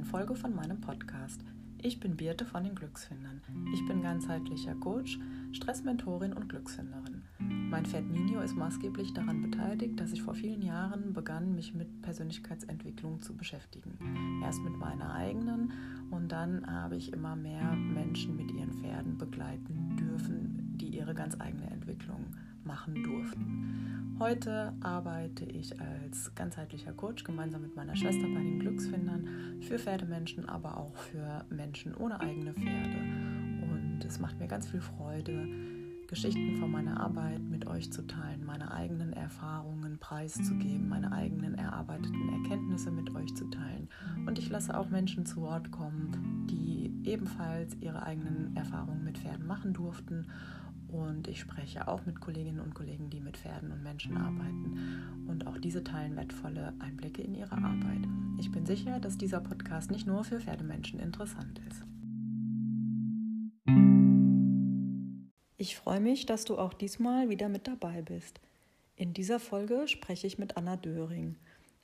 neuen Folge von meinem Podcast. Ich bin Birte von den Glücksfindern. Ich bin ganzheitlicher Coach, Stressmentorin und Glücksfinderin. Mein Pferd Nino ist maßgeblich daran beteiligt, dass ich vor vielen Jahren begann, mich mit Persönlichkeitsentwicklung zu beschäftigen. Erst mit meiner eigenen und dann habe ich immer mehr Menschen mit ihren Pferden begleiten dürfen, die ihre ganz eigene Entwicklung machen durften. Heute arbeite ich als ganzheitlicher Coach gemeinsam mit meiner Schwester bei den Glücksfindern für Pferdemenschen, aber auch für Menschen ohne eigene Pferde. Und es macht mir ganz viel Freude, Geschichten von meiner Arbeit mit euch zu teilen, meine eigenen Erfahrungen preiszugeben, meine eigenen erarbeiteten Erkenntnisse mit euch zu teilen. Und ich lasse auch Menschen zu Wort kommen, die ebenfalls ihre eigenen Erfahrungen mit Pferden machen durften und ich spreche auch mit Kolleginnen und Kollegen, die mit Pferden und Menschen arbeiten. Und auch diese teilen wertvolle Einblicke in ihre Arbeit. Ich bin sicher, dass dieser Podcast nicht nur für Pferdemenschen interessant ist. Ich freue mich, dass du auch diesmal wieder mit dabei bist. In dieser Folge spreche ich mit Anna Döring.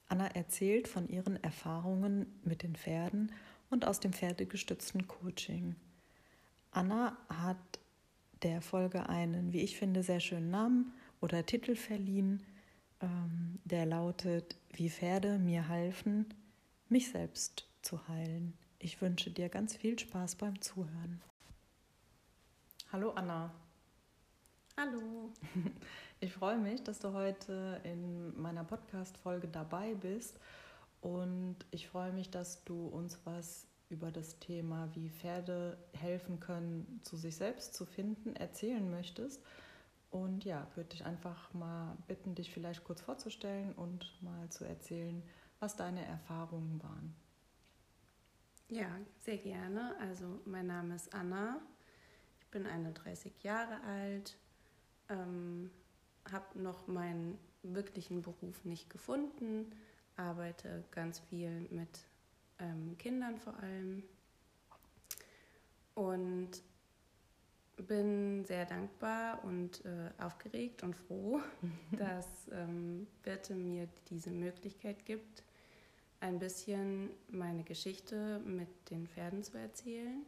Anna erzählt von ihren Erfahrungen mit den Pferden und aus dem pferdegestützten Coaching. Anna hat der Folge einen, wie ich finde, sehr schönen Namen oder Titel verliehen, ähm, der lautet, wie Pferde mir halfen, mich selbst zu heilen. Ich wünsche dir ganz viel Spaß beim Zuhören. Hallo Anna. Hallo. Ich freue mich, dass du heute in meiner Podcast-Folge dabei bist und ich freue mich, dass du uns was über das Thema, wie Pferde helfen können, zu sich selbst zu finden, erzählen möchtest. Und ja, würde dich einfach mal bitten, dich vielleicht kurz vorzustellen und mal zu erzählen, was deine Erfahrungen waren. Ja, sehr gerne. Also mein Name ist Anna. Ich bin 31 Jahre alt, ähm, habe noch meinen wirklichen Beruf nicht gefunden, arbeite ganz viel mit ähm, Kindern vor allem. Und bin sehr dankbar und äh, aufgeregt und froh, dass ähm, Birte mir diese Möglichkeit gibt, ein bisschen meine Geschichte mit den Pferden zu erzählen.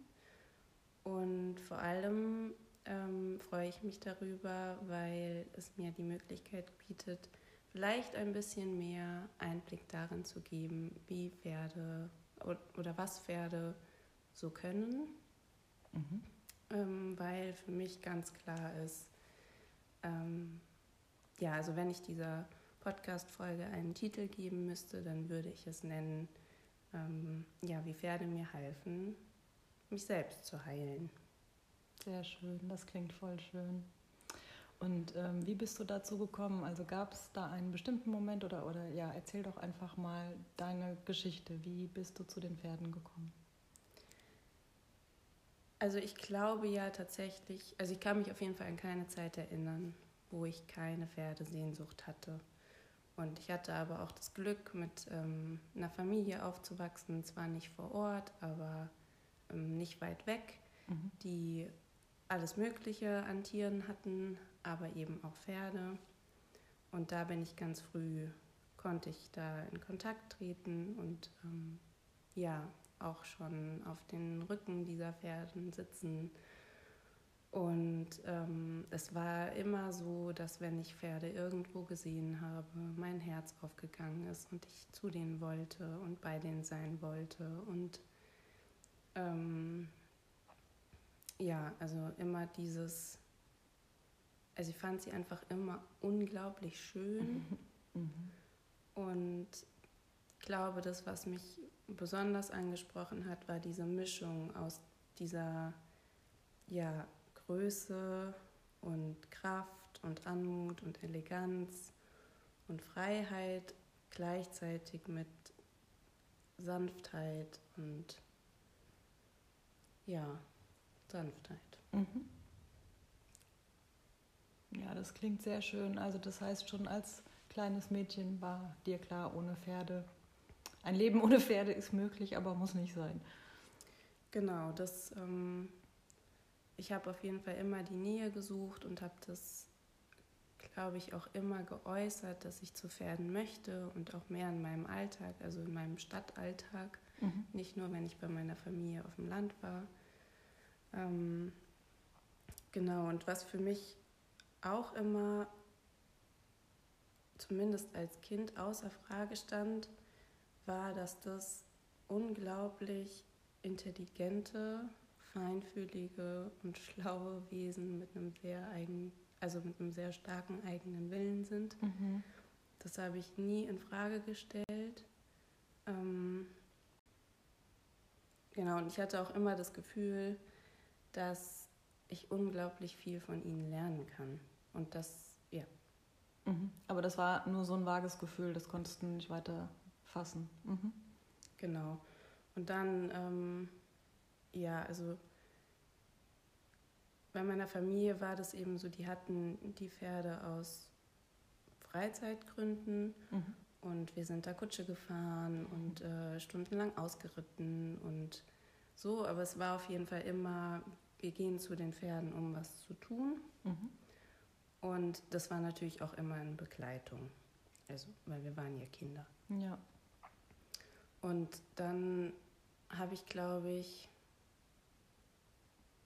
Und vor allem ähm, freue ich mich darüber, weil es mir die Möglichkeit bietet, vielleicht ein bisschen mehr Einblick darin zu geben, wie Pferde oder was Pferde so können. Mhm. Ähm, weil für mich ganz klar ist, ähm, ja, also wenn ich dieser Podcast-Folge einen Titel geben müsste, dann würde ich es nennen, ähm, ja, wie Pferde mir halfen, mich selbst zu heilen. Sehr schön, das klingt voll schön. Und ähm, wie bist du dazu gekommen? Also gab es da einen bestimmten Moment oder, oder ja, erzähl doch einfach mal deine Geschichte. Wie bist du zu den Pferden gekommen? Also ich glaube ja tatsächlich, also ich kann mich auf jeden Fall an keine Zeit erinnern, wo ich keine Pferdesehnsucht hatte. Und ich hatte aber auch das Glück, mit ähm, einer Familie aufzuwachsen, zwar nicht vor Ort, aber ähm, nicht weit weg, mhm. die alles Mögliche an Tieren hatten, aber eben auch Pferde. Und da bin ich ganz früh, konnte ich da in Kontakt treten und ähm, ja, auch schon auf den Rücken dieser Pferden sitzen. Und ähm, es war immer so, dass wenn ich Pferde irgendwo gesehen habe, mein Herz aufgegangen ist und ich zu denen wollte und bei denen sein wollte. Und ähm, ja, also immer dieses also ich fand sie einfach immer unglaublich schön. Mhm. Und ich glaube, das, was mich besonders angesprochen hat, war diese Mischung aus dieser ja, Größe und Kraft und Anmut und Eleganz und Freiheit gleichzeitig mit Sanftheit und ja, Sanftheit. Mhm. Ja, das klingt sehr schön. Also das heißt, schon als kleines Mädchen war dir klar, ohne Pferde, ein Leben ohne Pferde ist möglich, aber muss nicht sein. Genau, das, ähm, ich habe auf jeden Fall immer die Nähe gesucht und habe das, glaube ich, auch immer geäußert, dass ich zu Pferden möchte und auch mehr in meinem Alltag, also in meinem Stadtalltag, mhm. nicht nur, wenn ich bei meiner Familie auf dem Land war. Ähm, genau, und was für mich auch immer, zumindest als Kind, außer Frage stand, war, dass das unglaublich intelligente, feinfühlige und schlaue Wesen mit einem sehr eigenen, also mit einem sehr starken eigenen Willen sind. Mhm. Das habe ich nie in Frage gestellt. Ähm, genau, und ich hatte auch immer das Gefühl, dass ich unglaublich viel von ihnen lernen kann. Und das, ja. Mhm. Aber das war nur so ein vages Gefühl, das konntest du nicht weiter fassen. Mhm. Genau. Und dann, ähm, ja, also bei meiner Familie war das eben so, die hatten die Pferde aus Freizeitgründen mhm. und wir sind da Kutsche gefahren und äh, stundenlang ausgeritten und so, aber es war auf jeden Fall immer, wir gehen zu den Pferden, um was zu tun. Mhm. Und das war natürlich auch immer in Begleitung. Also, weil wir waren ja Kinder. Ja. Und dann habe ich, glaube ich,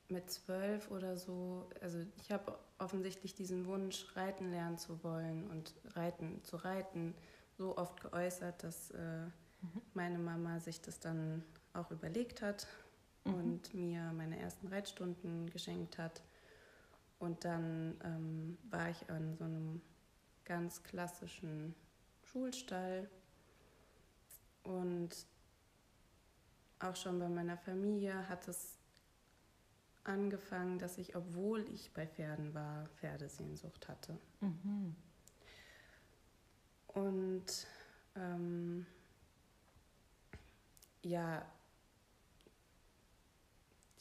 mit zwölf oder so, also ich habe offensichtlich diesen Wunsch, reiten lernen zu wollen und reiten zu reiten, so oft geäußert, dass äh, mhm. meine Mama sich das dann auch überlegt hat mhm. und mir meine ersten Reitstunden geschenkt hat. Und dann ähm, war ich an so einem ganz klassischen Schulstall und auch schon bei meiner Familie hat es angefangen, dass ich, obwohl ich bei Pferden war, Pferdesehnsucht hatte. Mhm. Und ähm, ja,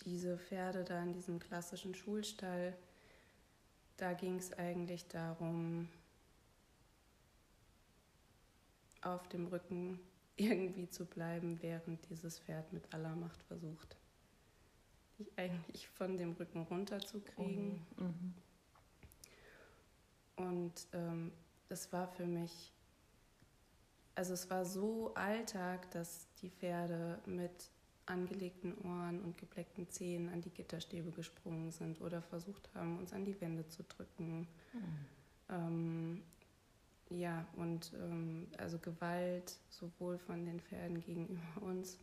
diese Pferde da in diesem klassischen Schulstall, da ging es eigentlich darum, auf dem Rücken irgendwie zu bleiben, während dieses Pferd mit aller Macht versucht, dich eigentlich von dem Rücken runterzukriegen. Oh, mhm. Und ähm, das war für mich, also es war so Alltag, dass die Pferde mit angelegten Ohren und gebleckten Zähnen an die Gitterstäbe gesprungen sind oder versucht haben, uns an die Wände zu drücken. Mhm. Ähm, ja, und ähm, also Gewalt sowohl von den Pferden gegenüber uns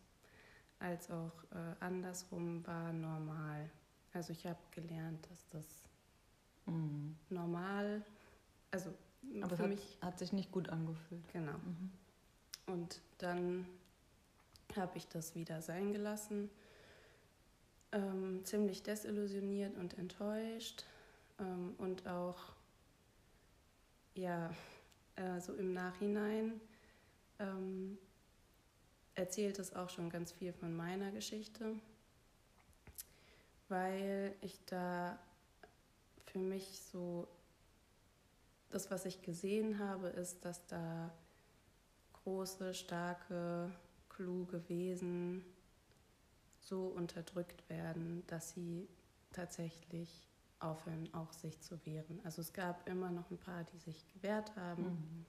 als auch äh, andersrum war normal. Also ich habe gelernt, dass das mhm. normal, also aber für es mich hat, hat sich nicht gut angefühlt. Genau. Mhm. Und dann habe ich das wieder sein gelassen, ähm, ziemlich desillusioniert und enttäuscht. Ähm, und auch ja äh, so im Nachhinein ähm, erzählt es auch schon ganz viel von meiner Geschichte, weil ich da für mich so, das, was ich gesehen habe, ist, dass da große, starke, kluge Wesen so unterdrückt werden, dass sie tatsächlich aufhören, auch sich zu wehren. Also es gab immer noch ein paar, die sich gewehrt haben, mhm.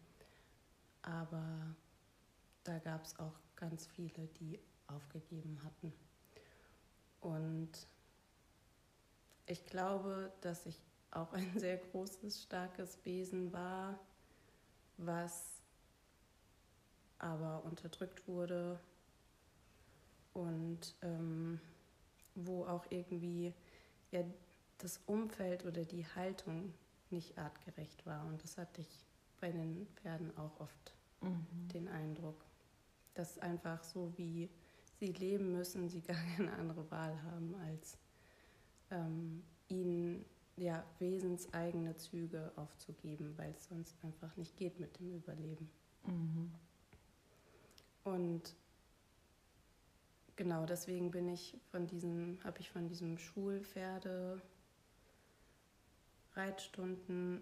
aber da gab es auch ganz viele, die aufgegeben hatten. Und ich glaube, dass ich auch ein sehr großes, starkes Wesen war, was aber unterdrückt wurde und ähm, wo auch irgendwie ja, das Umfeld oder die Haltung nicht artgerecht war. Und das hatte ich bei den Pferden auch oft mhm. den Eindruck, dass einfach so wie sie leben müssen, sie gar keine andere Wahl haben, als ähm, ihnen ja, wesenseigene Züge aufzugeben, weil es sonst einfach nicht geht mit dem Überleben. Mhm. Und genau deswegen bin ich von diesem, habe ich von diesem Schulpferde Reitstunden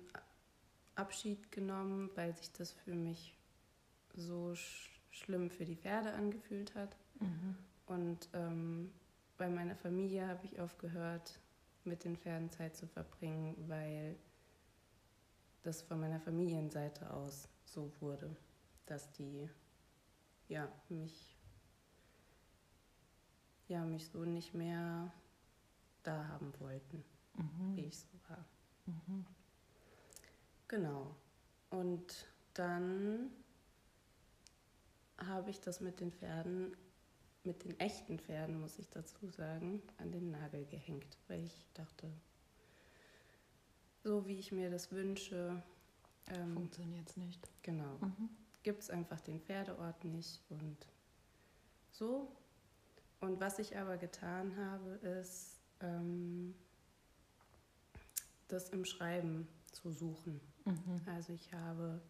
Abschied genommen, weil sich das für mich so sch schlimm für die Pferde angefühlt hat. Mhm. Und ähm, bei meiner Familie habe ich aufgehört, mit den Pferden Zeit zu verbringen, weil das von meiner Familienseite aus so wurde, dass die ja mich ja mich so nicht mehr da haben wollten, mhm. wie ich so war. Mhm. Genau. Und dann habe ich das mit den Pferden, mit den echten Pferden, muss ich dazu sagen, an den Nagel gehängt, weil ich dachte, so wie ich mir das wünsche, ähm, funktioniert es nicht. Genau. Mhm. Gibt es einfach den Pferdeort nicht und so. Und was ich aber getan habe, ist, ähm, das im Schreiben zu suchen. Mhm. Also ich habe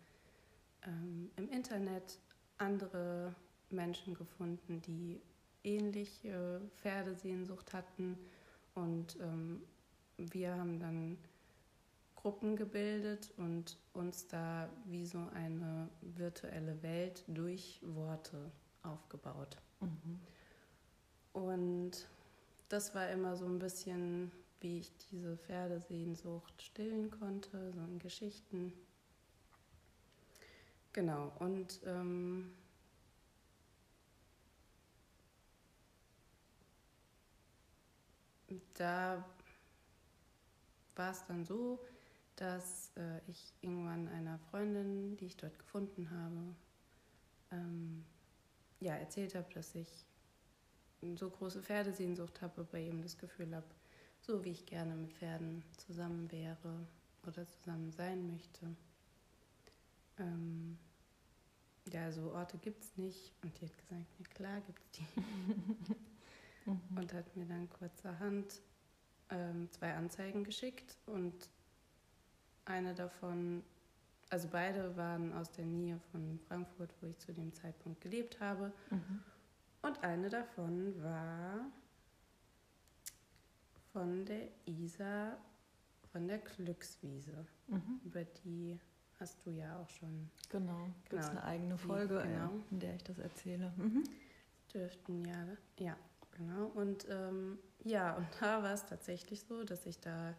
ähm, im Internet andere Menschen gefunden, die ähnliche Pferdesehnsucht hatten und ähm, wir haben dann Gruppen gebildet und uns da wie so eine virtuelle Welt durch Worte aufgebaut. Mhm. Und das war immer so ein bisschen, wie ich diese Pferdesehnsucht stillen konnte, so in Geschichten. Genau, und ähm, da war es dann so, dass äh, ich irgendwann einer Freundin, die ich dort gefunden habe, ähm, ja, erzählt habe, dass ich so große Pferdesehnsucht habe, bei ihm das Gefühl habe, so wie ich gerne mit Pferden zusammen wäre oder zusammen sein möchte. Ähm, ja, so Orte gibt es nicht. Und die hat gesagt, ja klar gibt es die. Mhm. Und hat mir dann kurzerhand ähm, zwei Anzeigen geschickt und eine davon, also beide waren aus der Nähe von Frankfurt, wo ich zu dem Zeitpunkt gelebt habe. Mhm. Und eine davon war von der Isa von der Glückswiese. Mhm. Über die hast du ja auch schon. Genau, gibt genau. eine eigene Folge, die, genau. in der ich das erzähle. Mhm. Dürften ja, ja, genau. Und ähm, ja, und da war es tatsächlich so, dass ich da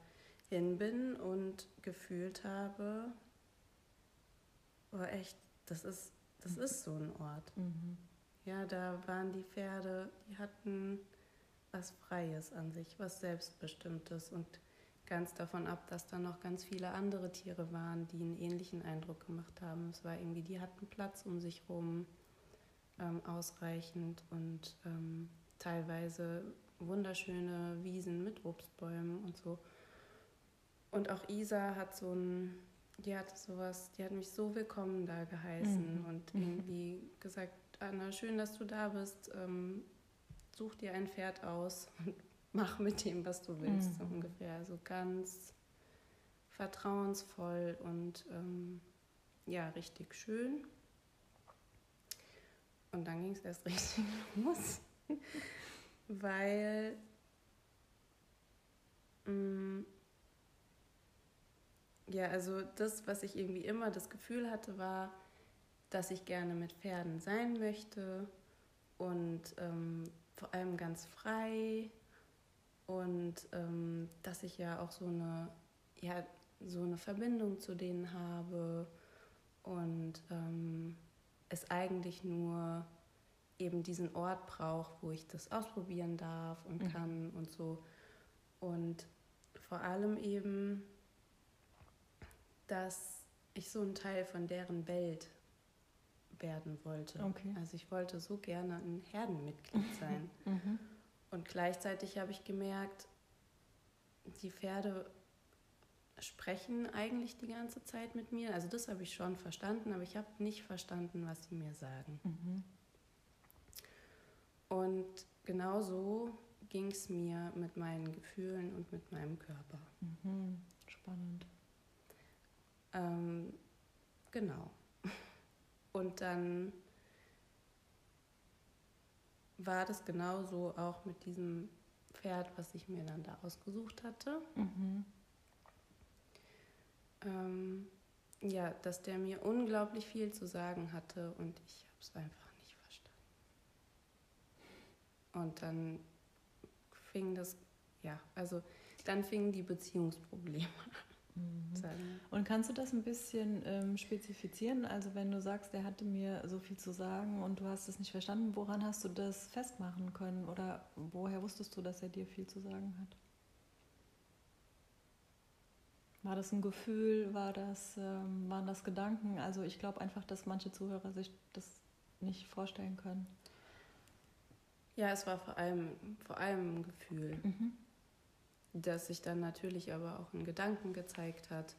hin bin und gefühlt habe, oh echt, das ist, das mhm. ist so ein Ort. Mhm. Ja, da waren die Pferde, die hatten was Freies an sich, was Selbstbestimmtes und ganz davon ab, dass da noch ganz viele andere Tiere waren, die einen ähnlichen Eindruck gemacht haben. Es war irgendwie, die hatten Platz um sich rum, ähm, ausreichend und ähm, teilweise wunderschöne Wiesen mit Obstbäumen und so. Und auch Isa hat so ein, die hatte sowas, die hat mich so willkommen da geheißen mhm. und mhm. irgendwie gesagt, Anna, schön, dass du da bist. Ähm, such dir ein Pferd aus und mach mit dem, was du willst, mhm. so ungefähr. Also ganz vertrauensvoll und ähm, ja, richtig schön. Und dann ging es erst richtig los, weil mh, mm, ja, also das, was ich irgendwie immer das Gefühl hatte, war, dass ich gerne mit Pferden sein möchte und ähm, vor allem ganz frei und ähm, dass ich ja auch so eine, ja, so eine Verbindung zu denen habe und ähm, es eigentlich nur eben diesen Ort braucht, wo ich das ausprobieren darf und mhm. kann und so. Und vor allem eben, dass ich so ein Teil von deren Welt werden wollte. Okay. Also ich wollte so gerne ein Herdenmitglied sein. mhm. Und gleichzeitig habe ich gemerkt, die Pferde sprechen eigentlich die ganze Zeit mit mir. Also das habe ich schon verstanden, aber ich habe nicht verstanden, was sie mir sagen. Mhm. Und genau so ging es mir mit meinen Gefühlen und mit meinem Körper. Mhm. Spannend. Ähm, genau. Und dann war das genauso auch mit diesem Pferd, was ich mir dann da ausgesucht hatte. Mhm. Ähm, ja, dass der mir unglaublich viel zu sagen hatte und ich habe es einfach nicht verstanden. Und dann fing das, ja, also dann fingen die Beziehungsprobleme an. Mhm. sagen. Und kannst du das ein bisschen ähm, spezifizieren? Also wenn du sagst, er hatte mir so viel zu sagen und du hast es nicht verstanden, woran hast du das festmachen können oder woher wusstest du, dass er dir viel zu sagen hat? War das ein Gefühl? War das, ähm, waren das Gedanken? Also ich glaube einfach, dass manche Zuhörer sich das nicht vorstellen können. Ja, es war vor allem, vor allem ein Gefühl, mhm. Das sich dann natürlich aber auch in Gedanken gezeigt hat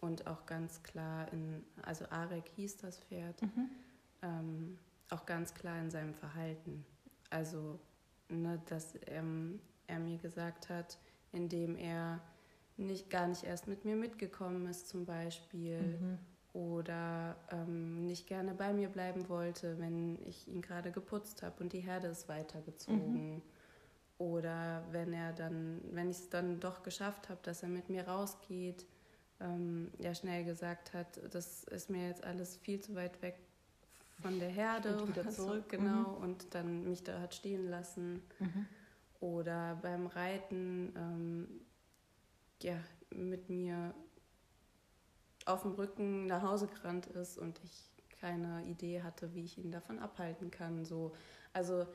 und auch ganz klar in, also Arek hieß das Pferd, mhm. ähm, auch ganz klar in seinem Verhalten. Also, ne, dass ähm, er mir gesagt hat, indem er nicht gar nicht erst mit mir mitgekommen ist zum Beispiel mhm. oder ähm, nicht gerne bei mir bleiben wollte, wenn ich ihn gerade geputzt habe und die Herde ist weitergezogen. Mhm. Oder wenn er dann, wenn ich es dann doch geschafft habe, dass er mit mir rausgeht, ähm, ja schnell gesagt hat, das ist mir jetzt alles viel zu weit weg von der Herde und wieder zurück. genau mhm. und dann mich da hat stehen lassen. Mhm. Oder beim Reiten ähm, ja, mit mir auf dem Rücken nach Hause gerannt ist und ich keine Idee hatte, wie ich ihn davon abhalten kann. So, also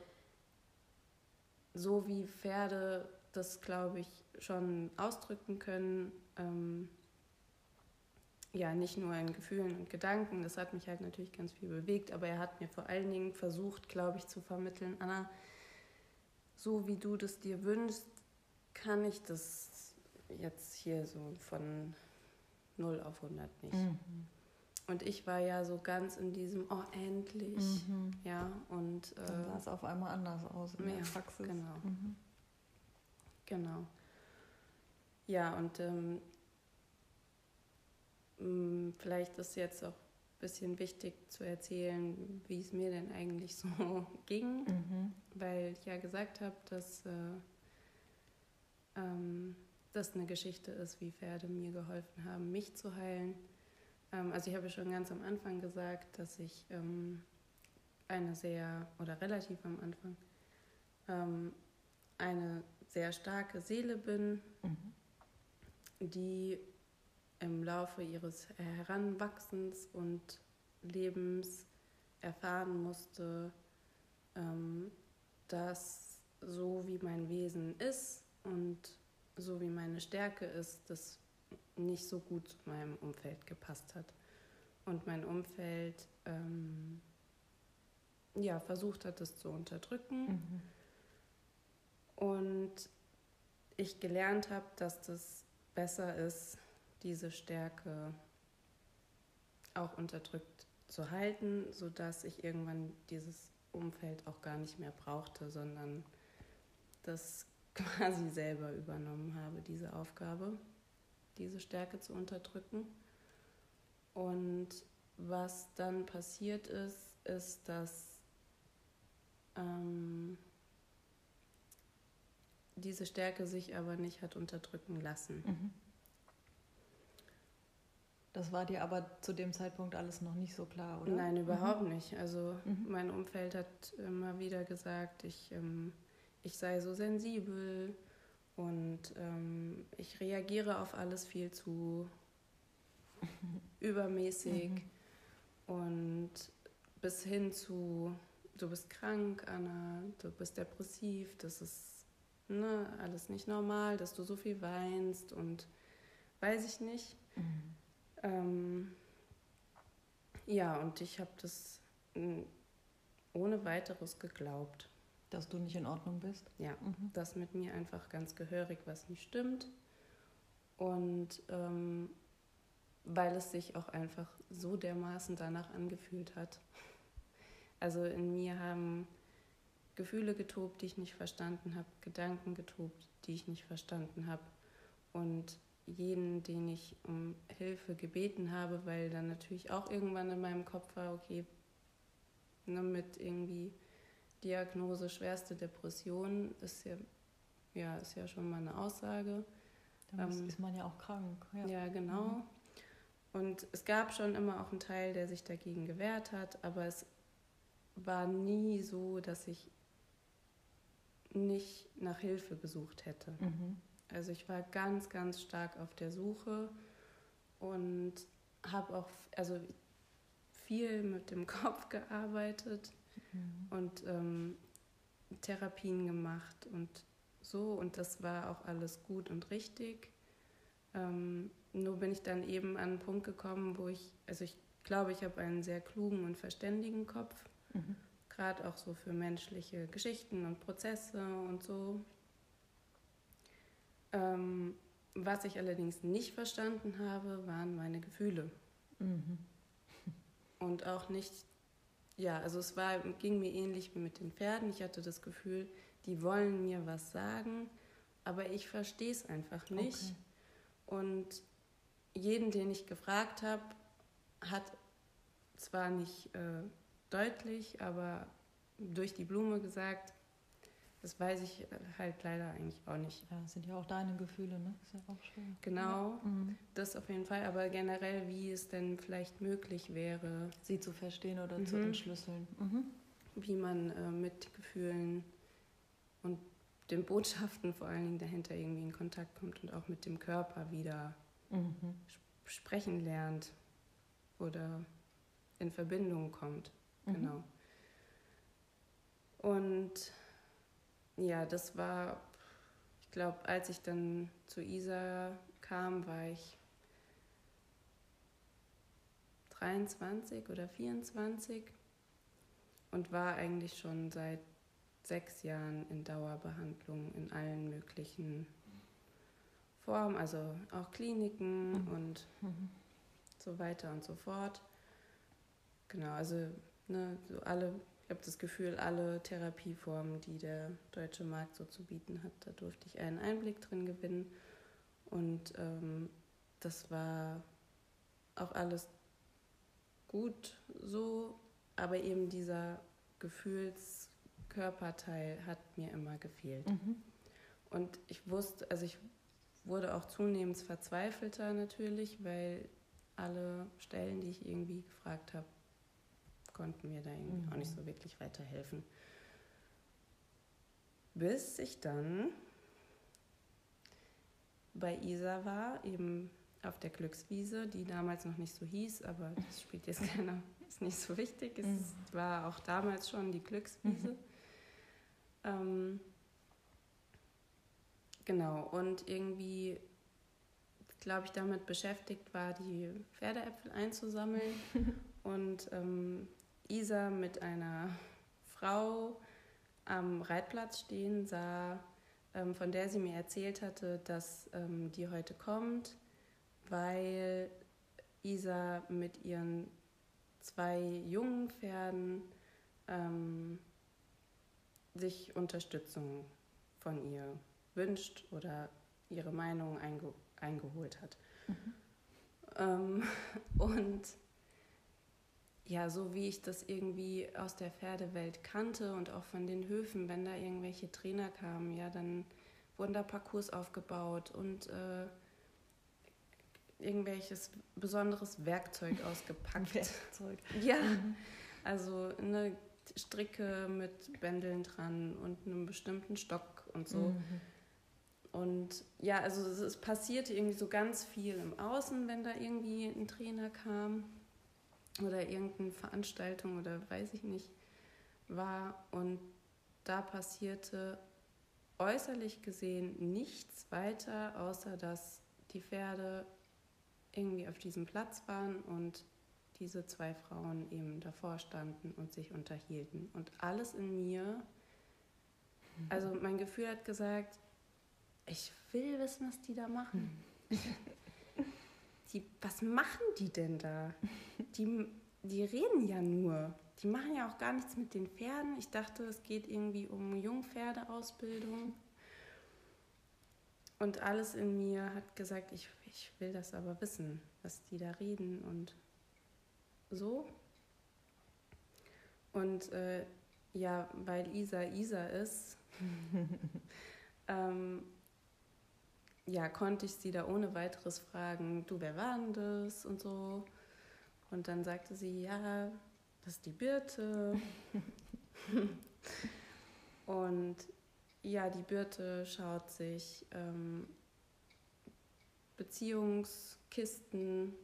so wie Pferde das, glaube ich, schon ausdrücken können, ähm, ja, nicht nur in Gefühlen und Gedanken, das hat mich halt natürlich ganz viel bewegt, aber er hat mir vor allen Dingen versucht, glaube ich, zu vermitteln, Anna, so wie du das dir wünschst, kann ich das jetzt hier so von 0 auf 100 nicht. Mhm. Und ich war ja so ganz in diesem, oh, endlich. Mhm. Ja, und. Äh, Dann sah es auf einmal anders aus in ja, der Praxis. Genau. Mhm. Genau. Ja, und ähm, mm, vielleicht ist jetzt auch ein bisschen wichtig zu erzählen, wie es mir denn eigentlich so ging, mhm. weil ich ja gesagt habe, dass. Äh, ähm, das eine Geschichte ist, wie Pferde mir geholfen haben, mich zu heilen. Ähm, also ich habe schon ganz am Anfang gesagt, dass ich ähm, eine sehr, oder relativ am Anfang, ähm, eine sehr starke Seele bin, mhm. die im Laufe ihres Heranwachsens und Lebens erfahren musste, dass so wie mein Wesen ist und so wie meine Stärke ist, das nicht so gut zu meinem Umfeld gepasst hat. Und mein Umfeld ähm, ja, versucht hat, das zu unterdrücken. Mhm. Und ich gelernt habe, dass das besser ist, diese Stärke auch unterdrückt zu halten, sodass ich irgendwann dieses Umfeld auch gar nicht mehr brauchte, sondern das quasi selber übernommen habe, diese Aufgabe, diese Stärke zu unterdrücken. Und was dann passiert ist, ist, dass ähm, diese Stärke sich aber nicht hat unterdrücken lassen. Mhm. Das war dir aber zu dem Zeitpunkt alles noch nicht so klar, oder? Nein, überhaupt mhm. nicht. Also mhm. mein Umfeld hat immer wieder gesagt, ich ähm, ich sei so sensibel und ähm, ich reagiere auf alles viel zu übermäßig mhm. und bis hin zu, du bist krank, Anna, du bist depressiv, das ist ne, alles nicht normal, dass du so viel weinst und weiß ich nicht. Mhm. Ähm, ja, und ich habe das ohne weiteres geglaubt. Dass du nicht in Ordnung bist? Ja, mhm. dass mit mir einfach ganz gehörig was nicht stimmt. Und ähm, weil es sich auch einfach so dermaßen danach angefühlt hat. Also in mir haben Gefühle getobt, die ich nicht verstanden habe, Gedanken getobt, die ich nicht verstanden habe. Und jeden, den ich um Hilfe gebeten habe, weil dann natürlich auch irgendwann in meinem Kopf war, okay, ne, mit irgendwie Diagnose schwerste Depression ist ja, ja, ist ja schon mal eine Aussage. Dann ähm, ist man ja auch krank. Ja, ja genau. Mhm. Und es gab schon immer auch einen Teil, der sich dagegen gewehrt hat, aber es war nie so, dass ich nicht nach Hilfe gesucht hätte. Mhm. Also ich war ganz, ganz stark auf der Suche und habe auch also viel mit dem Kopf gearbeitet mhm. und ähm, Therapien gemacht und so und das war auch alles gut und richtig. Ähm, nur bin ich dann eben an einen Punkt gekommen, wo ich, also ich glaube, ich habe einen sehr klugen und verständigen Kopf, mhm. gerade auch so für menschliche Geschichten und Prozesse und so. Ähm, was ich allerdings nicht verstanden habe, waren meine Gefühle. Mhm. Und auch nicht, ja, also es war, ging mir ähnlich wie mit den Pferden. Ich hatte das Gefühl, die wollen mir was sagen, aber ich verstehe es einfach nicht. Okay. Und jeden, den ich gefragt habe, hat zwar nicht äh, deutlich, aber durch die Blume gesagt, das weiß ich halt leider eigentlich auch nicht. Ja, das sind ja auch deine Gefühle, ne? Ist ja auch schön. Genau, ja. mhm. das auf jeden Fall. Aber generell, wie es denn vielleicht möglich wäre, sie zu verstehen oder mhm. zu entschlüsseln. Mhm. Wie man äh, mit Gefühlen und den Botschaften vor allen Dingen dahinter irgendwie in Kontakt kommt und auch mit dem Körper wieder mhm. sprechen lernt oder in Verbindung kommt. Mhm. Genau. Und ja, das war, ich glaube, als ich dann zu Isa kam, war ich 23 oder 24 und war eigentlich schon seit sechs Jahren in Dauerbehandlung in allen möglichen Formen, also auch Kliniken mhm. und mhm. so weiter und so fort. Genau, also ne, so alle habe das Gefühl, alle Therapieformen, die der deutsche Markt so zu bieten hat, da durfte ich einen Einblick drin gewinnen. Und ähm, das war auch alles gut so, aber eben dieser Gefühlskörperteil hat mir immer gefehlt. Mhm. Und ich wusste, also ich wurde auch zunehmend verzweifelter natürlich, weil alle Stellen, die ich irgendwie gefragt habe, konnten mir da irgendwie mhm. auch nicht so wirklich weiterhelfen. Bis ich dann bei Isa war, eben auf der Glückswiese, die damals noch nicht so hieß, aber das spielt jetzt keiner, ist nicht so wichtig. Es mhm. war auch damals schon die Glückswiese. Mhm. Ähm, genau, und irgendwie, glaube ich, damit beschäftigt war, die Pferdeäpfel einzusammeln. und ähm, Isa mit einer Frau am Reitplatz stehen sah, ähm, von der sie mir erzählt hatte, dass ähm, die heute kommt, weil Isa mit ihren zwei jungen Pferden ähm, sich Unterstützung von ihr wünscht oder ihre Meinung einge eingeholt hat. Mhm. Ähm, und ja, so wie ich das irgendwie aus der Pferdewelt kannte und auch von den Höfen, wenn da irgendwelche Trainer kamen, ja, dann wurden da Parcours aufgebaut und äh, irgendwelches besonderes Werkzeug ausgepackt. Werkzeug. Ja, mhm. also eine Stricke mit Bändeln dran und einem bestimmten Stock und so. Mhm. Und ja, also es passierte irgendwie so ganz viel im Außen, wenn da irgendwie ein Trainer kam oder irgendeine Veranstaltung oder weiß ich nicht war und da passierte äußerlich gesehen nichts weiter, außer dass die Pferde irgendwie auf diesem Platz waren und diese zwei Frauen eben davor standen und sich unterhielten. Und alles in mir, also mein Gefühl hat gesagt, ich will wissen, was die da machen. die, was machen die denn da? Die, die reden ja nur. Die machen ja auch gar nichts mit den Pferden. Ich dachte, es geht irgendwie um Jungpferdeausbildung. Und alles in mir hat gesagt, ich, ich will das aber wissen, was die da reden und so. Und äh, ja, weil Isa Isa ist, ähm, ja, konnte ich sie da ohne weiteres fragen, du, wer war denn das und so. Und dann sagte sie, ja, das ist die Birte. und ja, die Birte schaut sich ähm, Beziehungskisten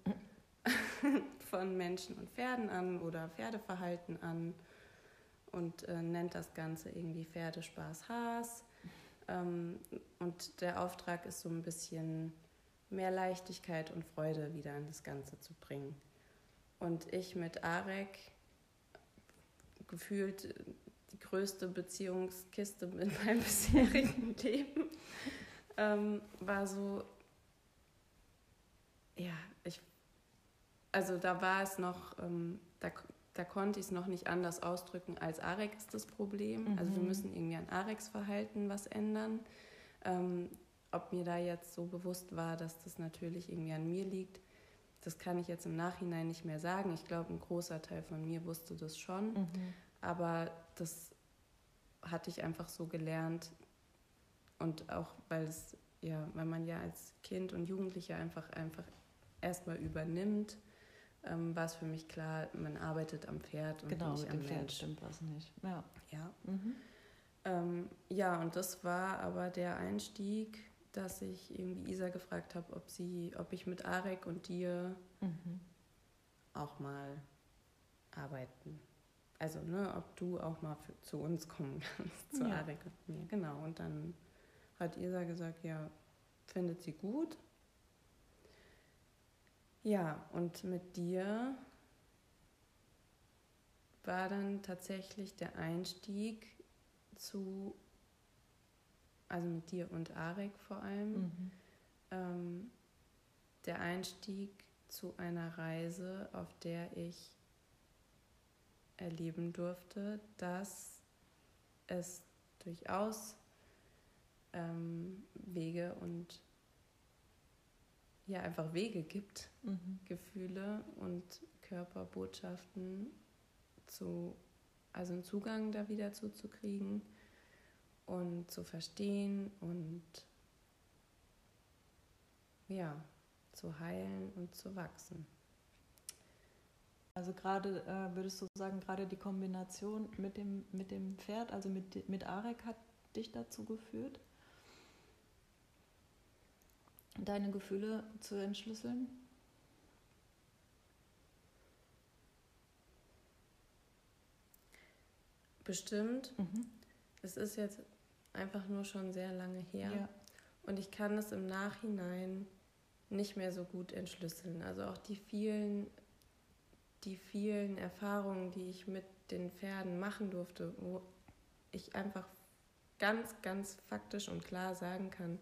von Menschen und Pferden an oder Pferdeverhalten an und äh, nennt das Ganze irgendwie Pferdespaß Haas. Ähm, und der Auftrag ist so ein bisschen mehr Leichtigkeit und Freude wieder in das Ganze zu bringen. Und ich mit Arek gefühlt die größte Beziehungskiste in meinem bisherigen Leben ähm, war so, ja, ich, also da war es noch, ähm, da, da konnte ich es noch nicht anders ausdrücken als Arek ist das Problem. Mhm. Also wir mhm. müssen irgendwie an Areks Verhalten was ändern. Ähm, ob mir da jetzt so bewusst war, dass das natürlich irgendwie an mir liegt, das kann ich jetzt im Nachhinein nicht mehr sagen. Ich glaube, ein großer Teil von mir wusste das schon, mhm. aber das hatte ich einfach so gelernt und auch weil es ja, weil man ja als Kind und Jugendlicher einfach einfach erstmal übernimmt, ähm, war es für mich klar, man arbeitet am Pferd und genau, nicht mit am dem Pferd stimmt was nicht. Ja. Ja. Mhm. Ähm, ja, und das war aber der Einstieg, dass ich irgendwie Isa gefragt habe, ob sie, ob ich mit Arek und dir mhm. auch mal arbeiten. Also, ne, ob du auch mal für, zu uns kommen kannst, zu ja. Arek und mir. Genau. Und dann hat Isa gesagt, ja, findet sie gut. Ja, und mit dir war dann tatsächlich der Einstieg zu, also mit dir und Arek vor allem, mhm. ähm, der Einstieg zu einer Reise, auf der ich erleben durfte, dass es durchaus ähm, Wege und ja einfach Wege gibt, mhm. Gefühle und Körperbotschaften zu, also einen Zugang da wieder zuzukriegen und zu verstehen und ja, zu heilen und zu wachsen. Also gerade, äh, würdest du sagen, gerade die Kombination mit dem, mit dem Pferd, also mit, mit Arek hat dich dazu geführt? Deine Gefühle zu entschlüsseln? Bestimmt. Mhm. Es ist jetzt einfach nur schon sehr lange her. Ja. Und ich kann es im Nachhinein nicht mehr so gut entschlüsseln. Also auch die vielen, die vielen Erfahrungen, die ich mit den Pferden machen durfte, wo ich einfach ganz, ganz faktisch und klar sagen kann,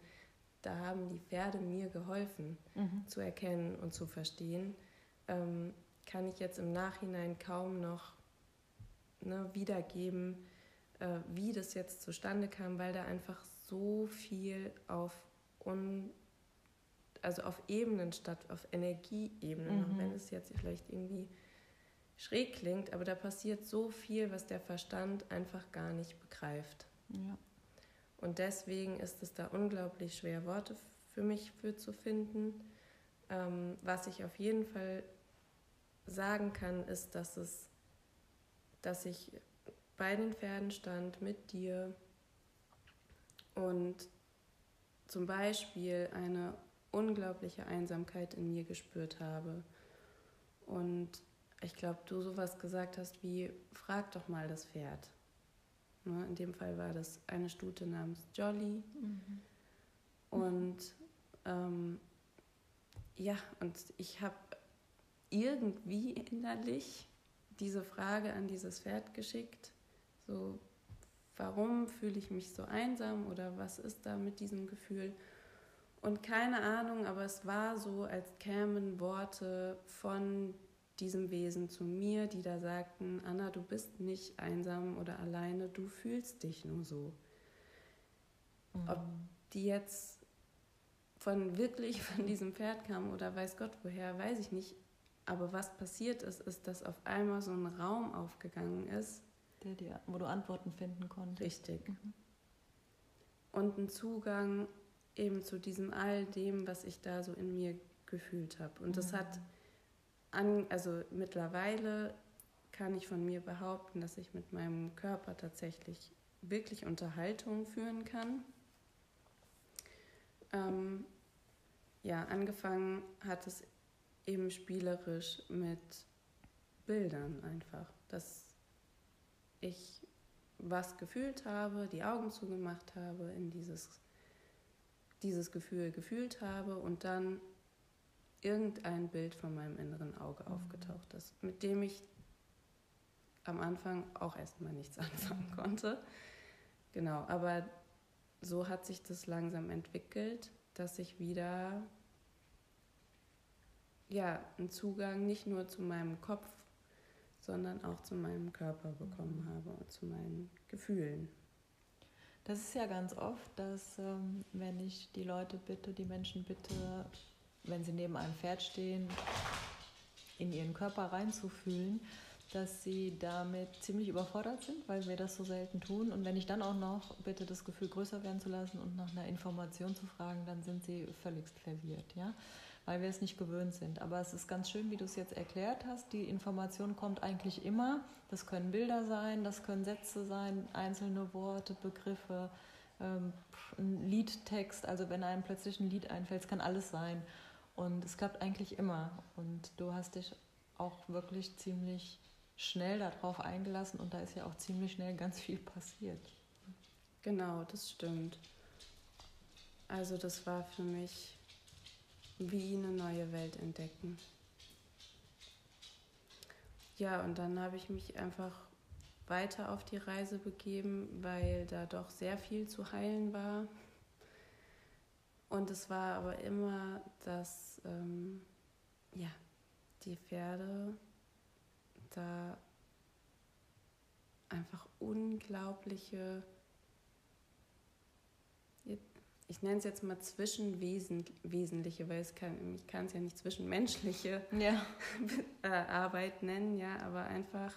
da haben die Pferde mir geholfen mhm. zu erkennen und zu verstehen, ähm, kann ich jetzt im Nachhinein kaum noch ne, wiedergeben, äh, wie das jetzt zustande kam, weil da einfach so viel auf un also auf Ebenen statt, auf Energieebenen, mhm. auch wenn es jetzt vielleicht irgendwie schräg klingt, aber da passiert so viel, was der Verstand einfach gar nicht begreift. Ja. Und deswegen ist es da unglaublich schwer, Worte für mich für zu finden. Ähm, was ich auf jeden Fall sagen kann, ist, dass es, dass ich bei den Pferden stand mit dir und zum Beispiel eine unglaubliche Einsamkeit in mir gespürt habe. Und ich glaube, du sowas gesagt hast wie, frag doch mal das Pferd. Ne? In dem Fall war das eine Stute namens Jolly. Mhm. Und ähm, ja, und ich habe irgendwie innerlich diese Frage an dieses Pferd geschickt. So, warum fühle ich mich so einsam oder was ist da mit diesem Gefühl? Und keine Ahnung, aber es war so, als kämen Worte von diesem Wesen zu mir, die da sagten, Anna, du bist nicht einsam oder alleine, du fühlst dich nur so. Mhm. Ob die jetzt von wirklich von diesem Pferd kamen oder weiß Gott woher, weiß ich nicht. Aber was passiert ist, ist, dass auf einmal so ein Raum aufgegangen ist. Der, der, wo du Antworten finden konntest. Richtig. Mhm. Und ein Zugang eben zu diesem all dem, was ich da so in mir gefühlt habe. Und mhm. das hat an, also mittlerweile kann ich von mir behaupten, dass ich mit meinem Körper tatsächlich wirklich Unterhaltung führen kann. Ähm, ja, angefangen hat es eben spielerisch mit Bildern einfach, dass ich was gefühlt habe, die Augen zugemacht habe, in dieses, dieses Gefühl gefühlt habe und dann irgendein Bild von meinem inneren Auge mhm. aufgetaucht ist, mit dem ich am Anfang auch erstmal nichts anfangen konnte. Genau, aber so hat sich das langsam entwickelt, dass ich wieder ja, einen Zugang nicht nur zu meinem Kopf, sondern auch zu meinem Körper bekommen habe und zu meinen Gefühlen. Das ist ja ganz oft, dass ähm, wenn ich die Leute bitte, die Menschen bitte, wenn sie neben einem Pferd stehen, in ihren Körper reinzufühlen, dass sie damit ziemlich überfordert sind, weil wir das so selten tun. Und wenn ich dann auch noch bitte das Gefühl größer werden zu lassen und nach einer Information zu fragen, dann sind sie völligst verwirrt, ja, weil wir es nicht gewöhnt sind. Aber es ist ganz schön, wie du es jetzt erklärt hast. Die Information kommt eigentlich immer. Das können Bilder sein, das können Sätze sein, einzelne Worte, Begriffe, ähm, ein Liedtext. Also wenn einem plötzlich ein Lied einfällt, es kann alles sein. Und es klappt eigentlich immer. Und du hast dich auch wirklich ziemlich schnell darauf eingelassen und da ist ja auch ziemlich schnell ganz viel passiert. Genau, das stimmt. Also das war für mich wie eine neue Welt entdecken. Ja, und dann habe ich mich einfach weiter auf die Reise begeben, weil da doch sehr viel zu heilen war. Und es war aber immer, dass ähm, ja, die Pferde da einfach unglaubliche, ich nenne es jetzt mal zwischenwesentliche, weil es kann, ich kann es ja nicht zwischenmenschliche ja. Äh, Arbeit nennen, ja, aber einfach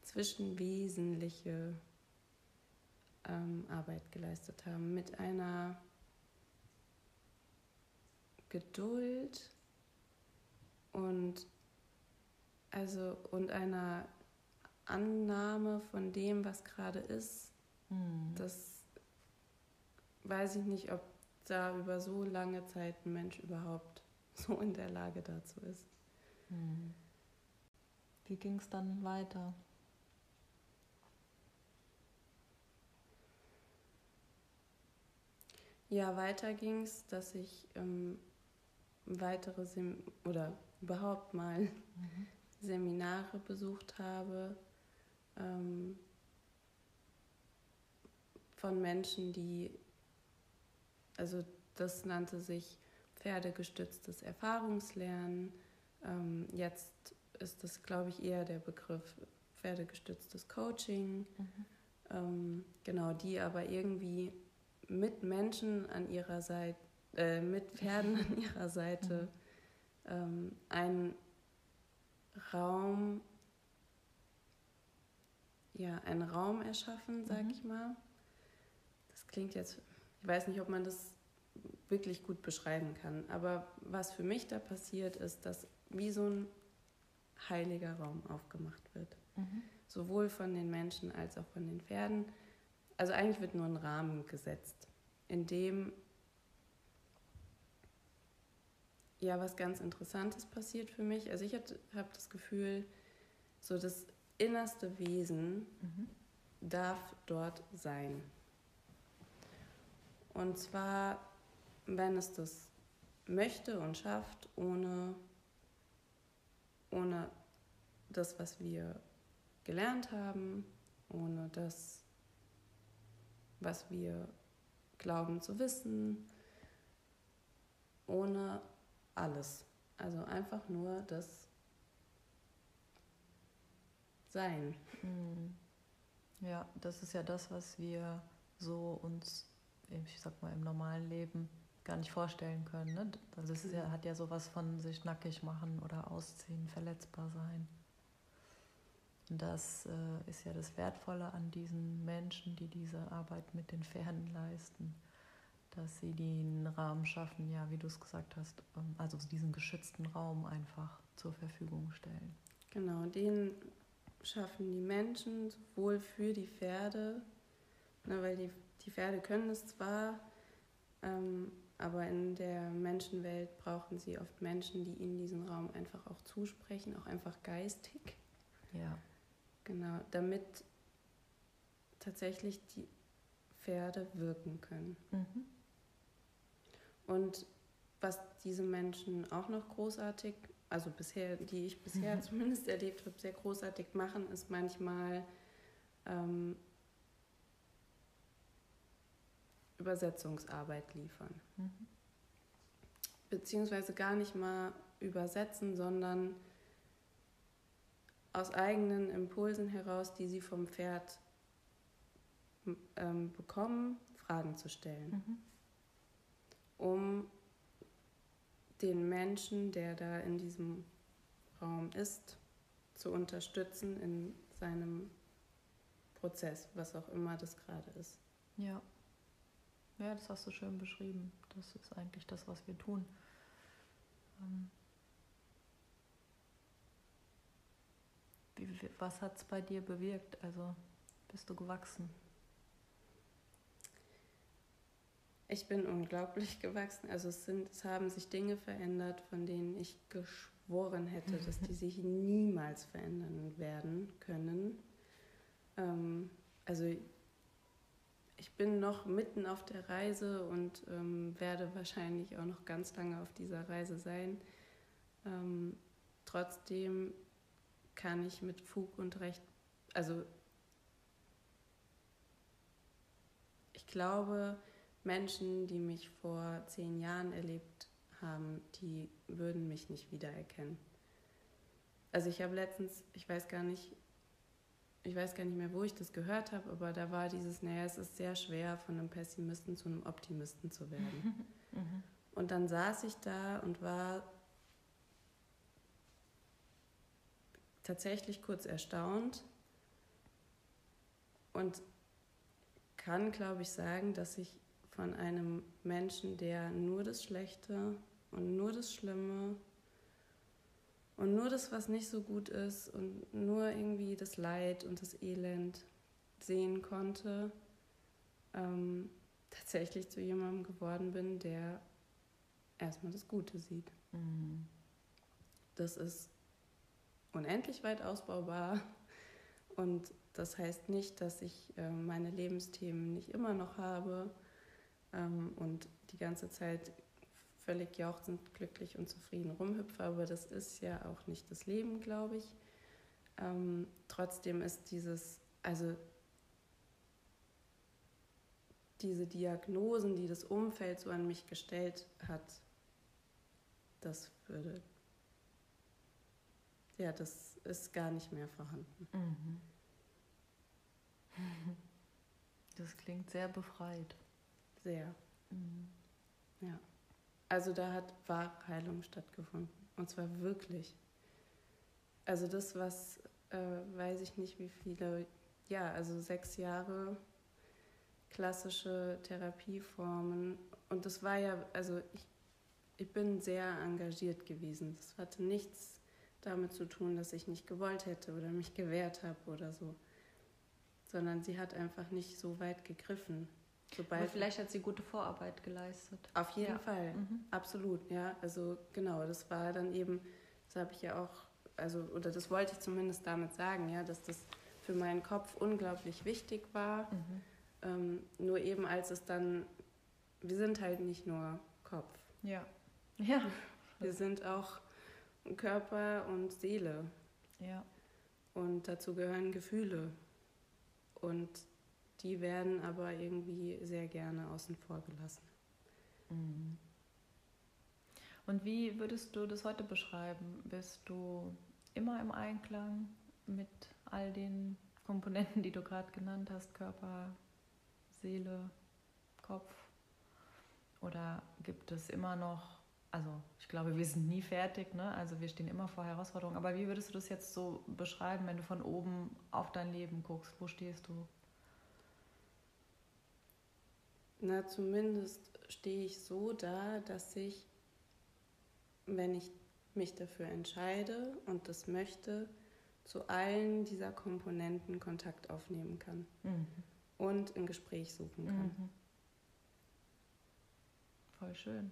zwischenwesentliche ähm, Arbeit geleistet haben mit einer Geduld und also und einer Annahme von dem, was gerade ist, hm. das weiß ich nicht, ob da über so lange Zeit ein Mensch überhaupt so in der Lage dazu ist. Hm. Wie ging es dann weiter? Ja, weiter ging es, dass ich ähm, weitere Sem oder überhaupt mal mhm. Seminare besucht habe ähm, von Menschen, die, also das nannte sich pferdegestütztes Erfahrungslernen. Ähm, jetzt ist das, glaube ich, eher der Begriff pferdegestütztes Coaching. Mhm. Ähm, genau, die aber irgendwie mit Menschen an ihrer Seite, äh, mit Pferden an ihrer Seite mhm. ähm, einen Raum, ja, einen Raum erschaffen, sag mhm. ich mal. Das klingt jetzt, ich weiß nicht, ob man das wirklich gut beschreiben kann, aber was für mich da passiert, ist, dass wie so ein heiliger Raum aufgemacht wird. Mhm. Sowohl von den Menschen als auch von den Pferden. Also eigentlich wird nur ein Rahmen gesetzt, in dem ja was ganz Interessantes passiert für mich. Also ich habe das Gefühl, so das innerste Wesen mhm. darf dort sein. Und zwar, wenn es das möchte und schafft, ohne, ohne das, was wir gelernt haben, ohne das, was wir glauben zu wissen, ohne alles. Also einfach nur das Sein. Hm. Ja, das ist ja das, was wir so uns, ich sag mal, im normalen Leben gar nicht vorstellen können. Ne? Also es ja, hat ja sowas von sich nackig machen oder ausziehen, verletzbar sein. Und das äh, ist ja das Wertvolle an diesen Menschen, die diese Arbeit mit den Pferden leisten dass sie den Rahmen schaffen, ja, wie du es gesagt hast, ähm, also diesen geschützten Raum einfach zur Verfügung stellen. Genau, den schaffen die Menschen sowohl für die Pferde, ne, weil die, die Pferde können es zwar, Ähm, aber in der Menschenwelt brauchen sie oft Menschen, die ihnen diesen Raum einfach auch zusprechen, auch einfach geistig. Ja. Genau, damit tatsächlich die Pferde wirken können. Mhm. Und was diese Menschen auch noch großartig, also bisher, die ich bisher Mhm. zumindest erlebt habe, sehr großartig machen, ist manchmal ähm, Übersetzungsarbeit liefern. Mhm. Beziehungsweise gar nicht mal übersetzen, sondern aus eigenen Impulsen heraus, die sie vom Pferd ähm, bekommen, Fragen zu stellen, Mhm. Um den Menschen, der da in diesem Raum ist, zu unterstützen in seinem Prozess, was auch immer das gerade ist. Ja. Ja, das hast du schön beschrieben. Das ist eigentlich das, was wir tun. Ähm, was hat es bei dir bewirkt? Also bist du gewachsen? Ich bin unglaublich gewachsen. Also es, sind, es haben sich Dinge verändert, von denen ich geschworen hätte, dass die sich niemals verändern werden können. Ähm, also ich bin noch mitten auf der Reise und ähm, werde wahrscheinlich auch noch ganz lange auf dieser Reise sein. Ähm, trotzdem kann ich mit Fug und Recht, also ich glaube, Menschen, die mich vor zehn Jahren erlebt haben, die würden mich nicht wiedererkennen. Also ich habe letztens, ich weiß gar nicht, ich weiß gar nicht mehr, wo ich das gehört habe, aber da war dieses, naja, es ist sehr schwer, von einem Pessimisten zu einem Optimisten zu werden. Mhm. Und dann saß ich da und war tatsächlich kurz erstaunt und kann, glaube ich, sagen, dass ich von einem Menschen, der nur das Schlechte und nur das Schlimme und nur das, was nicht so gut ist und nur irgendwie das Leid und das Elend sehen konnte, ähm, tatsächlich zu jemandem geworden bin, der erstmal das Gute sieht. Mhm. Das ist unendlich weit ausbaubar und das heißt nicht, dass ich äh, meine Lebensthemen nicht immer noch habe ähm, und die ganze Zeit völlig jauchzend, glücklich und zufrieden rumhüpfe, aber das ist ja auch nicht das Leben, glaube ich. Ähm, trotzdem ist dieses, also diese Diagnosen, die das Umfeld so an mich gestellt hat, das würde, ja, das ist gar nicht mehr vorhanden. Mhm. Das klingt sehr befreit. Sehr. Mhm. Ja. Also da hat wahre Heilung stattgefunden. Und zwar wirklich. Also das, was, äh, weiß ich nicht, wie viele, ja, also sechs Jahre klassische Therapieformen. Und das war ja, also ich, ich bin sehr engagiert gewesen. Das hatte nichts damit zu tun, dass ich nicht gewollt hätte oder mich gewehrt habe oder so. Sondern sie hat einfach nicht so weit gegriffen. Sobald Aber vielleicht hat sie gute Vorarbeit geleistet. Auf jeden Ja. Fall, Mhm. absolut, ja. Also genau, das war dann eben, das habe ich ja auch, also, oder das wollte ich zumindest damit sagen, ja, dass das für meinen Kopf unglaublich wichtig war. Mhm. Ähm, nur eben als es dann, wir sind halt nicht nur Kopf. Ja. Ja. Wir sind auch Körper und Seele. Ja. Und dazu gehören Gefühle. Und die werden aber irgendwie sehr gerne außen vor gelassen. Mhm. Und wie würdest du das heute beschreiben? Bist du immer im Einklang mit all den Komponenten, die du gerade genannt hast, Körper, Seele, Kopf? Oder gibt es immer noch, also ich glaube, wir sind nie fertig, ne? also wir stehen immer vor Herausforderungen, aber wie würdest du das jetzt so beschreiben, wenn du von oben auf dein Leben guckst? Wo stehst du? Na, zumindest stehe ich so da, dass ich, wenn ich mich dafür entscheide und das möchte, zu allen dieser Komponenten Kontakt aufnehmen kann Mhm. und ein Gespräch suchen kann. Mhm. voll schön.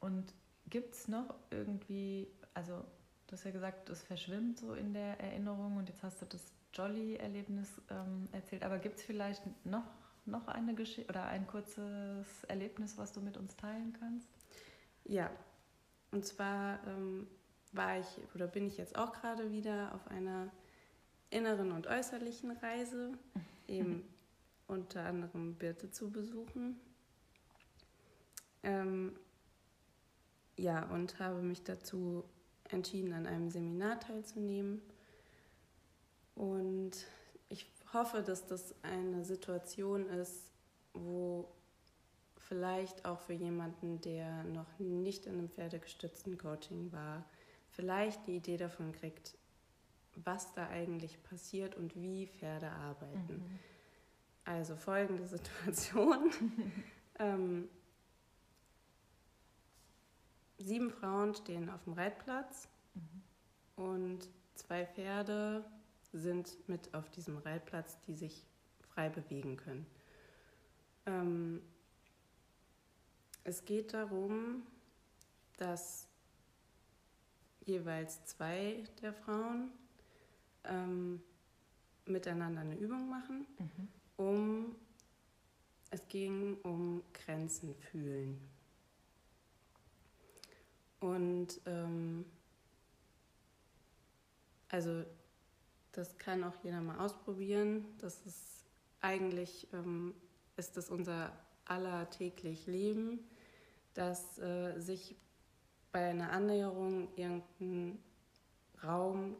Und gibt es noch irgendwie, also du hast ja gesagt, es verschwimmt so in der Erinnerung und jetzt hast du das Jolly-Erlebnis ähm, erzählt, aber gibt es vielleicht noch, noch eine Geschichte oder ein kurzes Erlebnis, was du mit uns teilen kannst? Ja, und zwar ähm, war ich oder bin ich jetzt auch gerade wieder auf einer inneren und äußerlichen Reise, eben unter anderem Birte zu besuchen. Ähm, ja, und habe mich dazu entschieden, an einem Seminar teilzunehmen. Und ich hoffe, dass das eine Situation ist, wo vielleicht auch für jemanden, der noch nicht in einem pferdegestützten Coaching war, vielleicht die Idee davon kriegt, was da eigentlich passiert und wie Pferde arbeiten. Mhm. Also folgende Situation. ähm, sieben Frauen stehen auf dem Reitplatz mhm. und zwei Pferde sind mit auf diesem Reitplatz, die sich frei bewegen können. Ähm, es geht darum, dass jeweils zwei der Frauen ähm, miteinander eine Übung machen, mhm. um es ging um Grenzen fühlen. Und ähm, also das kann auch jeder mal ausprobieren. Das ist eigentlich ähm, ist das unser aller täglich Leben, dass äh, sich bei einer Annäherung irgendein Raum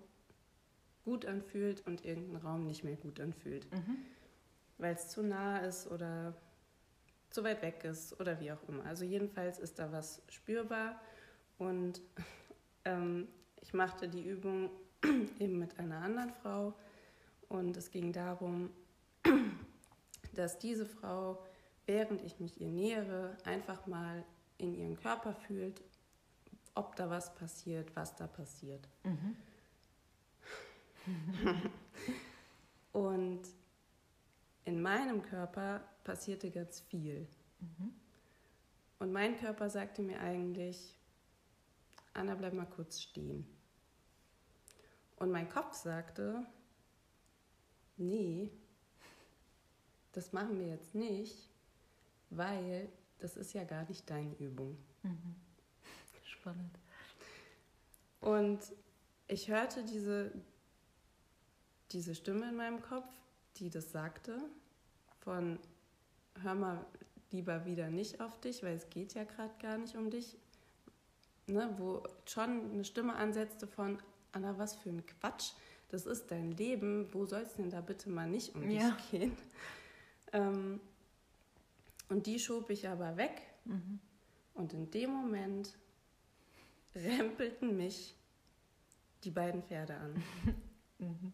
gut anfühlt und irgendein Raum nicht mehr gut anfühlt. Mhm. Weil es zu nah ist oder zu weit weg ist oder wie auch immer. Also jedenfalls ist da was spürbar und ähm, ich machte die Übung eben mit einer anderen Frau und es ging darum, dass diese Frau, während ich mich ihr nähere, einfach mal in ihren Körper fühlt, ob da was passiert, was da passiert. Mhm. und in meinem Körper passierte ganz viel. Mhm. Und mein Körper sagte mir eigentlich, Anna, bleib mal kurz stehen. Und mein Kopf sagte, nee, das machen wir jetzt nicht, weil das ist ja gar nicht deine Übung. Mhm. Spannend. Und ich hörte diese, diese Stimme in meinem Kopf, die das sagte, von hör mal lieber wieder nicht auf dich, weil es geht ja gerade gar nicht um dich ne, wo schon eine Stimme ansetzte von, Anna, was für ein Quatsch, das ist dein Leben, wo soll es denn da bitte mal nicht um ja. dich gehen? Ähm, und die schob ich aber weg mhm. und in dem Moment rempelten mich die beiden Pferde an. mhm.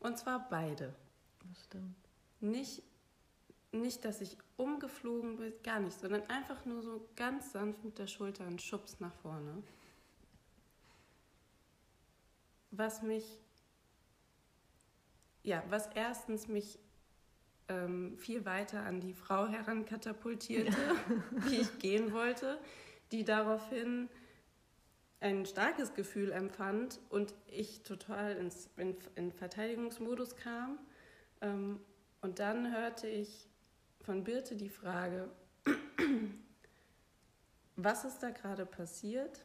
Und zwar beide. Das stimmt. Nicht nicht, dass ich umgeflogen bin, gar nicht, sondern einfach nur so ganz sanft mit der Schulter einen Schubs nach vorne. Was mich, ja, was erstens mich ähm, viel weiter an die Frau herankatapultierte, ja. wie ich gehen wollte, die daraufhin ein starkes Gefühl empfand und ich total ins, in, in Verteidigungsmodus kam. Ähm, und dann hörte ich von Birte die Frage, was ist da gerade passiert?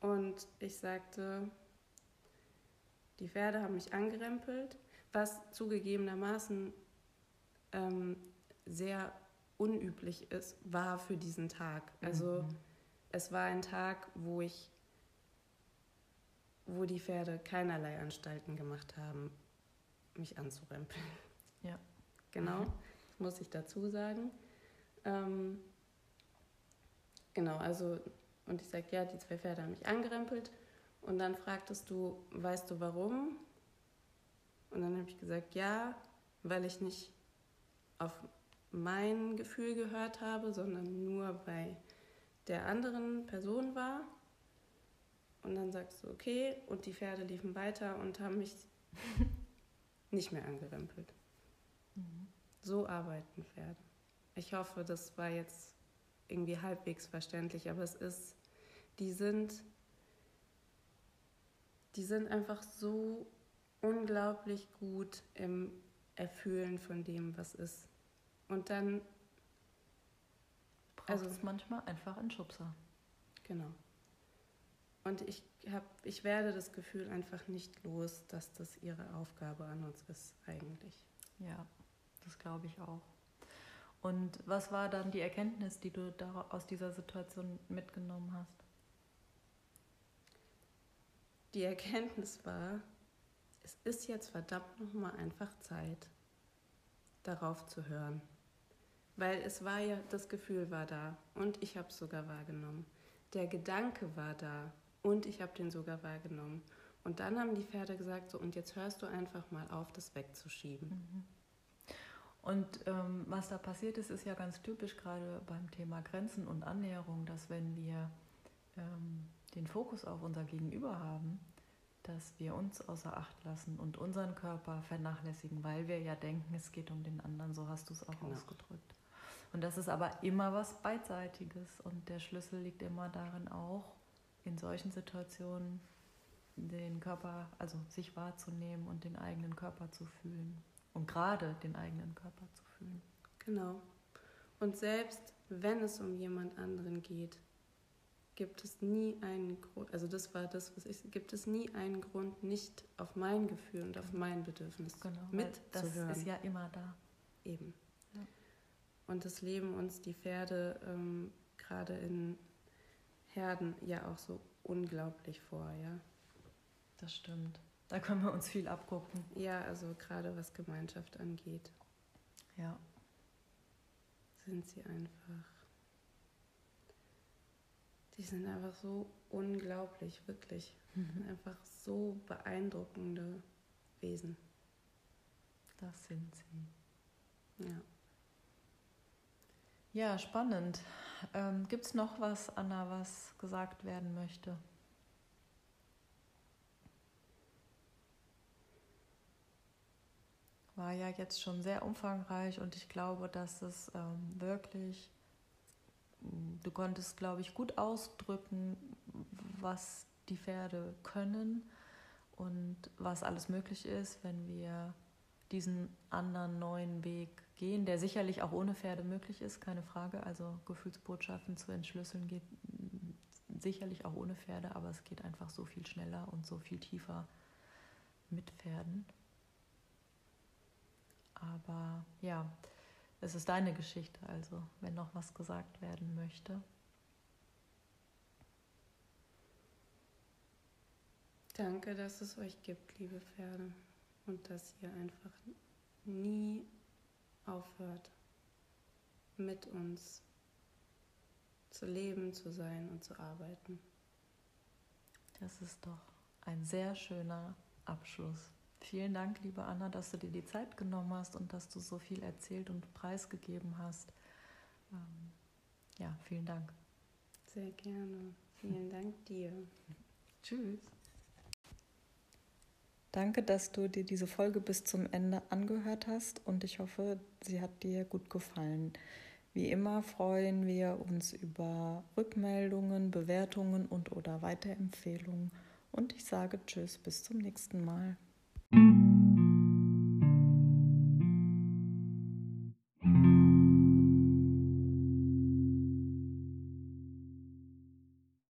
Und ich sagte, die Pferde haben mich angerempelt, was zugegebenermaßen ähm, sehr unüblich ist, war für diesen Tag. Also mhm. es war ein Tag, wo ich, wo die Pferde keinerlei Anstalten gemacht haben, mich anzurempeln. Ja. Genau. Mhm muss ich dazu sagen. Ähm, genau, also, und ich sage, ja, die zwei Pferde haben mich angerempelt. Und dann fragtest du, weißt du warum? Und dann habe ich gesagt, ja, weil ich nicht auf mein Gefühl gehört habe, sondern nur bei der anderen Person war. Und dann sagst du, okay, und die Pferde liefen weiter und haben mich nicht mehr angerempelt. Mhm. So arbeiten Pferde. Ich hoffe, das war jetzt irgendwie halbwegs verständlich, aber es ist, die sind, die sind einfach so unglaublich gut im Erfüllen von dem, was ist. Und dann braucht also, es manchmal einfach einen Schubser. Genau. Und ich, hab, ich werde das Gefühl einfach nicht los, dass das ihre Aufgabe an uns ist, eigentlich. Ja, das glaube ich auch. Und was war dann die Erkenntnis, die du da aus dieser Situation mitgenommen hast? Die Erkenntnis war, es ist jetzt verdammt nochmal einfach Zeit, darauf zu hören. Weil es war ja, das Gefühl war da und ich habe es sogar wahrgenommen. Der Gedanke war da und ich habe den sogar wahrgenommen. Und dann haben die Pferde gesagt, so und jetzt hörst du einfach mal auf, das wegzuschieben. Mhm. Und ähm, was da passiert ist, ist ja ganz typisch gerade beim Thema Grenzen und Annäherung, dass wenn wir ähm, den Fokus auf unser Gegenüber haben, dass wir uns außer Acht lassen und unseren Körper vernachlässigen, weil wir ja denken, es geht um den anderen, so hast du es auch genau. ausgedrückt. Und das ist aber immer was Beidseitiges und der Schlüssel liegt immer darin auch, in solchen Situationen den Körper, also sich wahrzunehmen und den eigenen Körper zu fühlen und gerade den eigenen Körper zu fühlen. Genau. Und selbst wenn es um jemand anderen geht, gibt es nie einen Grund, also das war das, was ich, gibt es nie einen Grund, nicht auf mein Gefühl und auf mein Bedürfnis genau, mitzuhören. Das ist ja immer da. Eben. Ja. Und das leben uns die Pferde ähm, gerade in Herden ja auch so unglaublich vor, ja. Das stimmt. Da können wir uns viel abgucken. Ja, also gerade was Gemeinschaft angeht. Ja. Sind sie einfach. Die sind einfach so unglaublich, wirklich. Mhm. Einfach so beeindruckende Wesen. Das sind sie. Ja. Ja, spannend. Ähm, Gibt es noch was, Anna, was gesagt werden möchte? war ja jetzt schon sehr umfangreich und ich glaube, dass es ähm, wirklich, du konntest, glaube ich, gut ausdrücken, was die Pferde können und was alles möglich ist, wenn wir diesen anderen neuen Weg gehen, der sicherlich auch ohne Pferde möglich ist, keine Frage. Also Gefühlsbotschaften zu entschlüsseln geht sicherlich auch ohne Pferde, aber es geht einfach so viel schneller und so viel tiefer mit Pferden. Aber ja, es ist deine Geschichte, also wenn noch was gesagt werden möchte. Danke, dass es euch gibt, liebe Pferde, und dass ihr einfach nie aufhört, mit uns zu leben, zu sein und zu arbeiten. Das ist doch ein sehr schöner Abschluss. Vielen Dank, liebe Anna, dass du dir die Zeit genommen hast und dass du so viel erzählt und preisgegeben hast. Ähm, ja, vielen Dank. Sehr gerne. Vielen Dank dir. Tschüss. Danke, dass du dir diese Folge bis zum Ende angehört hast und ich hoffe, sie hat dir gut gefallen. Wie immer freuen wir uns über Rückmeldungen, Bewertungen und oder Weiterempfehlungen und ich sage Tschüss, bis zum nächsten Mal.